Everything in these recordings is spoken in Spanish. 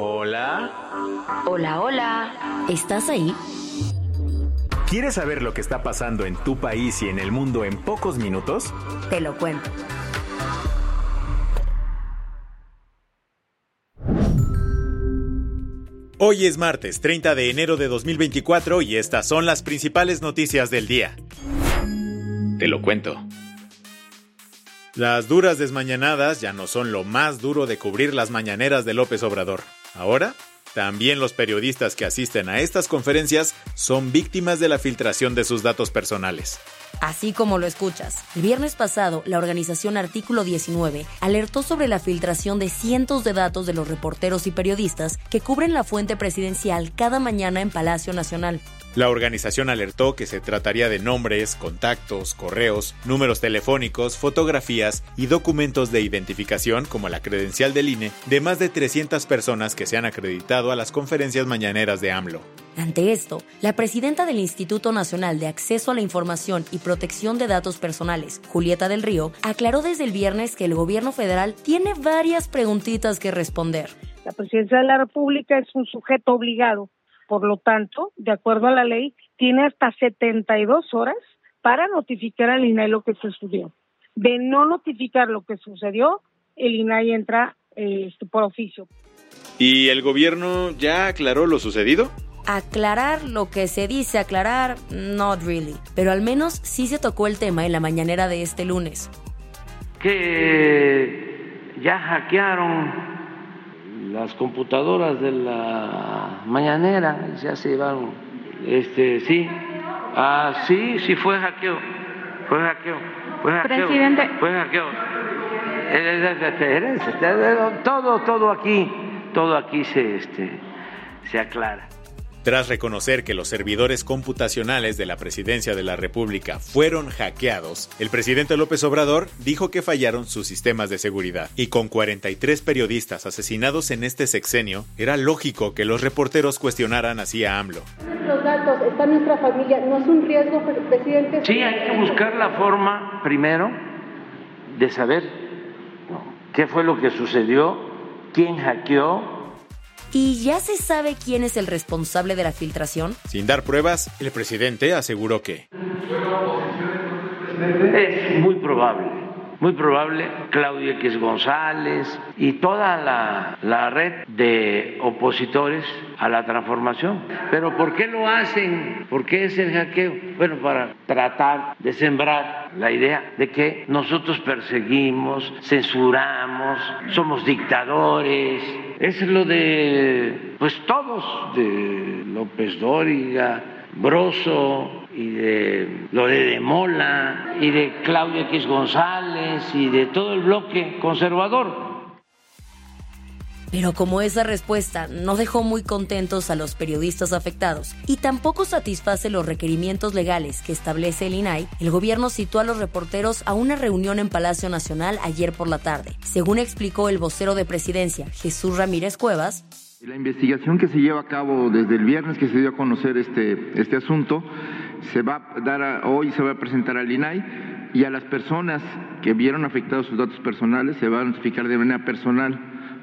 Hola. Hola. Hola. ¿Estás ahí? ¿Quieres saber lo que está pasando en tu país y en el mundo en pocos minutos? Te lo cuento. Hoy es martes 30 de enero de 2024 y estas son las principales noticias del día. Te lo cuento. Las duras desmañanadas ya no son lo más duro de cubrir las mañaneras de López Obrador. Ahora, también los periodistas que asisten a estas conferencias son víctimas de la filtración de sus datos personales. Así como lo escuchas, el viernes pasado la organización Artículo 19 alertó sobre la filtración de cientos de datos de los reporteros y periodistas que cubren la fuente presidencial cada mañana en Palacio Nacional. La organización alertó que se trataría de nombres, contactos, correos, números telefónicos, fotografías y documentos de identificación como la credencial del INE de más de 300 personas que se han acreditado a las conferencias mañaneras de AMLO. Ante esto, la presidenta del Instituto Nacional de Acceso a la Información y Protección de Datos Personales, Julieta del Río, aclaró desde el viernes que el gobierno federal tiene varias preguntitas que responder. La presidencia de la República es un sujeto obligado por lo tanto, de acuerdo a la ley, tiene hasta 72 horas para notificar al INAI lo que sucedió. De no notificar lo que sucedió, el INAI entra eh, por oficio. ¿Y el gobierno ya aclaró lo sucedido? Aclarar lo que se dice aclarar, not really. Pero al menos sí se tocó el tema en la mañanera de este lunes. Que ya hackearon las computadoras de la mañanera ya se llevaron, este, sí, ah, sí, sí fue hackeo, fue hackeo, fue hackeo, Presidente. fue hackeo. Todo, todo aquí, todo aquí se, este, se aclara. Tras reconocer que los servidores computacionales de la presidencia de la República fueron hackeados, el presidente López Obrador dijo que fallaron sus sistemas de seguridad. Y con 43 periodistas asesinados en este sexenio, era lógico que los reporteros cuestionaran así a AMLO. Los datos, está nuestra familia, ¿no es un riesgo, presidente? Sí, hay que buscar la forma, primero, de saber qué fue lo que sucedió, quién hackeó, ¿Y ya se sabe quién es el responsable de la filtración? Sin dar pruebas, el presidente aseguró que... Es muy probable muy probable Claudia X González y toda la, la, red de opositores a la transformación. Pero ¿por qué lo hacen? ¿Por qué es el hackeo? Bueno, para tratar de sembrar la idea de que nosotros perseguimos, censuramos, somos dictadores. Es lo de, pues todos, de López Dóriga, Broso, y de Lore de Mola y de Claudia X González y de todo el bloque conservador. Pero como esa respuesta no dejó muy contentos a los periodistas afectados y tampoco satisface los requerimientos legales que establece el INAI, el gobierno citó a los reporteros a una reunión en Palacio Nacional ayer por la tarde. Según explicó el vocero de presidencia, Jesús Ramírez Cuevas, la investigación que se lleva a cabo desde el viernes que se dio a conocer este, este asunto se va a dar hoy se va a presentar al INAI y a las personas que vieron afectados sus datos personales se va a notificar de manera personal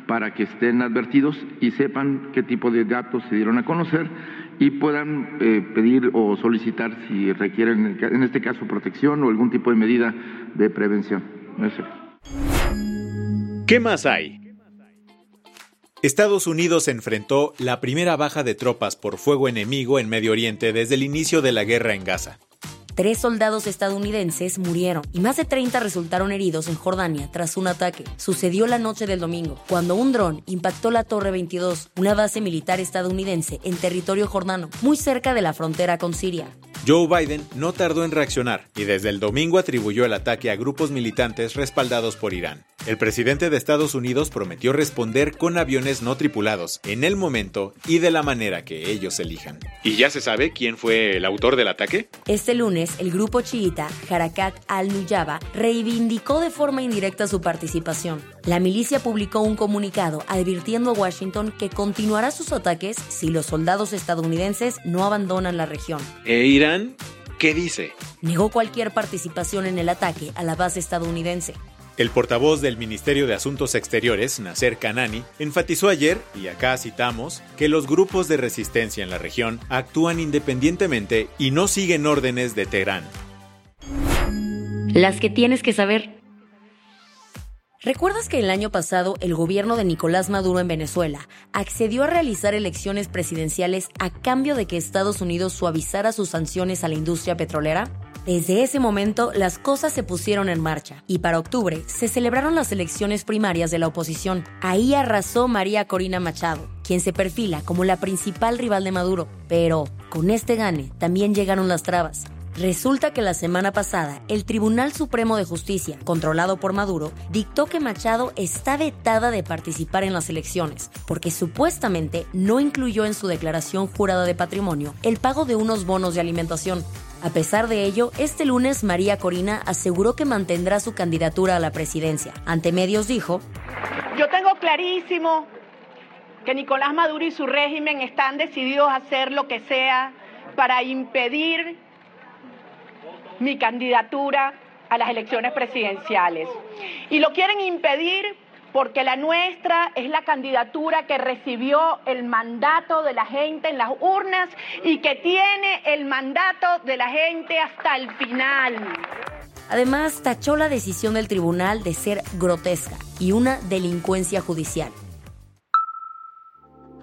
para que estén advertidos y sepan qué tipo de datos se dieron a conocer y puedan eh, pedir o solicitar si requieren, en este caso, protección o algún tipo de medida de prevención. ¿Qué más hay? Estados Unidos enfrentó la primera baja de tropas por fuego enemigo en Medio Oriente desde el inicio de la guerra en Gaza. Tres soldados estadounidenses murieron y más de 30 resultaron heridos en Jordania tras un ataque. Sucedió la noche del domingo, cuando un dron impactó la Torre 22, una base militar estadounidense en territorio jordano, muy cerca de la frontera con Siria. Joe Biden no tardó en reaccionar y desde el domingo atribuyó el ataque a grupos militantes respaldados por Irán. El presidente de Estados Unidos prometió responder con aviones no tripulados en el momento y de la manera que ellos elijan. ¿Y ya se sabe quién fue el autor del ataque? Este lunes, el grupo chiita Harakat al-Nuyaba reivindicó de forma indirecta su participación. La milicia publicó un comunicado advirtiendo a Washington que continuará sus ataques si los soldados estadounidenses no abandonan la región. ¿E Irán qué dice? Negó cualquier participación en el ataque a la base estadounidense. El portavoz del Ministerio de Asuntos Exteriores, Nasser Kanani, enfatizó ayer, y acá citamos, que los grupos de resistencia en la región actúan independientemente y no siguen órdenes de Teherán. Las que tienes que saber. ¿Recuerdas que el año pasado el gobierno de Nicolás Maduro en Venezuela accedió a realizar elecciones presidenciales a cambio de que Estados Unidos suavizara sus sanciones a la industria petrolera? Desde ese momento las cosas se pusieron en marcha y para octubre se celebraron las elecciones primarias de la oposición. Ahí arrasó María Corina Machado, quien se perfila como la principal rival de Maduro. Pero con este gane también llegaron las trabas. Resulta que la semana pasada, el Tribunal Supremo de Justicia, controlado por Maduro, dictó que Machado está vetada de participar en las elecciones, porque supuestamente no incluyó en su declaración jurada de patrimonio el pago de unos bonos de alimentación. A pesar de ello, este lunes María Corina aseguró que mantendrá su candidatura a la presidencia. Ante medios dijo, Yo tengo clarísimo que Nicolás Maduro y su régimen están decididos a hacer lo que sea para impedir mi candidatura a las elecciones presidenciales. Y lo quieren impedir porque la nuestra es la candidatura que recibió el mandato de la gente en las urnas y que tiene el mandato de la gente hasta el final. Además, tachó la decisión del tribunal de ser grotesca y una delincuencia judicial.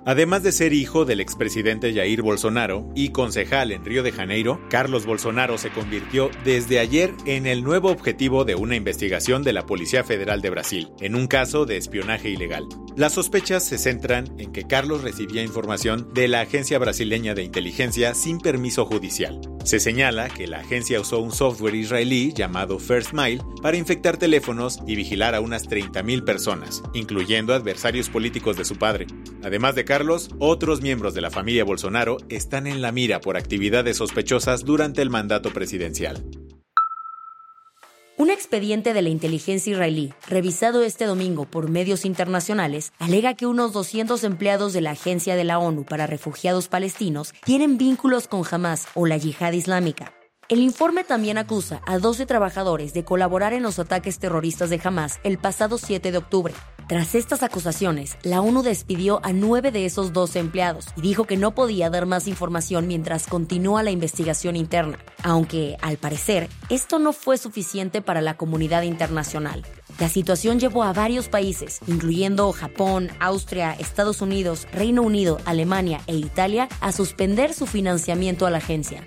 Además de ser hijo del expresidente Jair Bolsonaro y concejal en Río de Janeiro, Carlos Bolsonaro se convirtió desde ayer en el nuevo objetivo de una investigación de la Policía Federal de Brasil, en un caso de espionaje ilegal. Las sospechas se centran en que Carlos recibía información de la Agencia Brasileña de Inteligencia sin permiso judicial. Se señala que la agencia usó un software israelí llamado First Mile para infectar teléfonos y vigilar a unas 30.000 personas, incluyendo adversarios políticos de su padre. Además de Carlos, otros miembros de la familia Bolsonaro están en la mira por actividades sospechosas durante el mandato presidencial. Un expediente de la inteligencia israelí, revisado este domingo por medios internacionales, alega que unos 200 empleados de la Agencia de la ONU para Refugiados Palestinos tienen vínculos con Hamas o la Yihad Islámica. El informe también acusa a 12 trabajadores de colaborar en los ataques terroristas de Hamas el pasado 7 de octubre. Tras estas acusaciones, la ONU despidió a nueve de esos 12 empleados y dijo que no podía dar más información mientras continúa la investigación interna, aunque, al parecer, esto no fue suficiente para la comunidad internacional. La situación llevó a varios países, incluyendo Japón, Austria, Estados Unidos, Reino Unido, Alemania e Italia, a suspender su financiamiento a la agencia.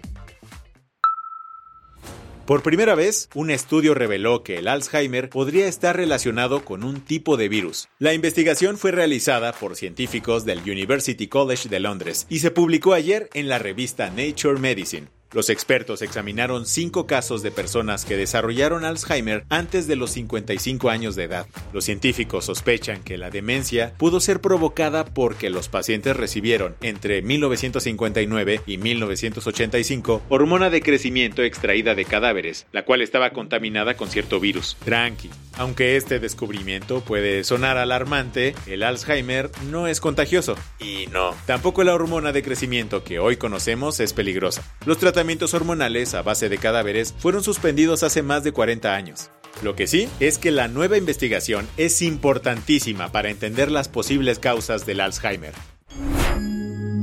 Por primera vez, un estudio reveló que el Alzheimer podría estar relacionado con un tipo de virus. La investigación fue realizada por científicos del University College de Londres y se publicó ayer en la revista Nature Medicine. Los expertos examinaron cinco casos de personas que desarrollaron Alzheimer antes de los 55 años de edad. Los científicos sospechan que la demencia pudo ser provocada porque los pacientes recibieron entre 1959 y 1985 hormona de crecimiento extraída de cadáveres, la cual estaba contaminada con cierto virus. Tranqui. Aunque este descubrimiento puede sonar alarmante, el Alzheimer no es contagioso. Y no, tampoco la hormona de crecimiento que hoy conocemos es peligrosa. Los tratamientos hormonales a base de cadáveres fueron suspendidos hace más de 40 años. Lo que sí es que la nueva investigación es importantísima para entender las posibles causas del Alzheimer.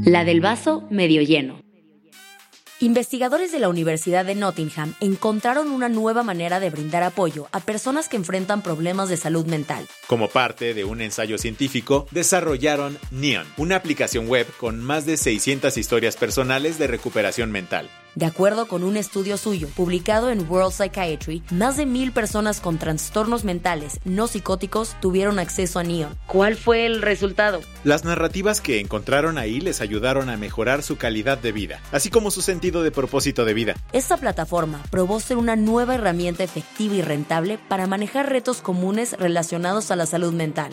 La del vaso medio lleno. Investigadores de la Universidad de Nottingham encontraron una nueva manera de brindar apoyo a personas que enfrentan problemas de salud mental. Como parte de un ensayo científico, desarrollaron Neon, una aplicación web con más de 600 historias personales de recuperación mental. De acuerdo con un estudio suyo publicado en World Psychiatry, más de mil personas con trastornos mentales no psicóticos tuvieron acceso a Neon. ¿Cuál fue el resultado? Las narrativas que encontraron ahí les ayudaron a mejorar su calidad de vida, así como su sentido de propósito de vida. Esta plataforma probó ser una nueva herramienta efectiva y rentable para manejar retos comunes relacionados a la salud mental.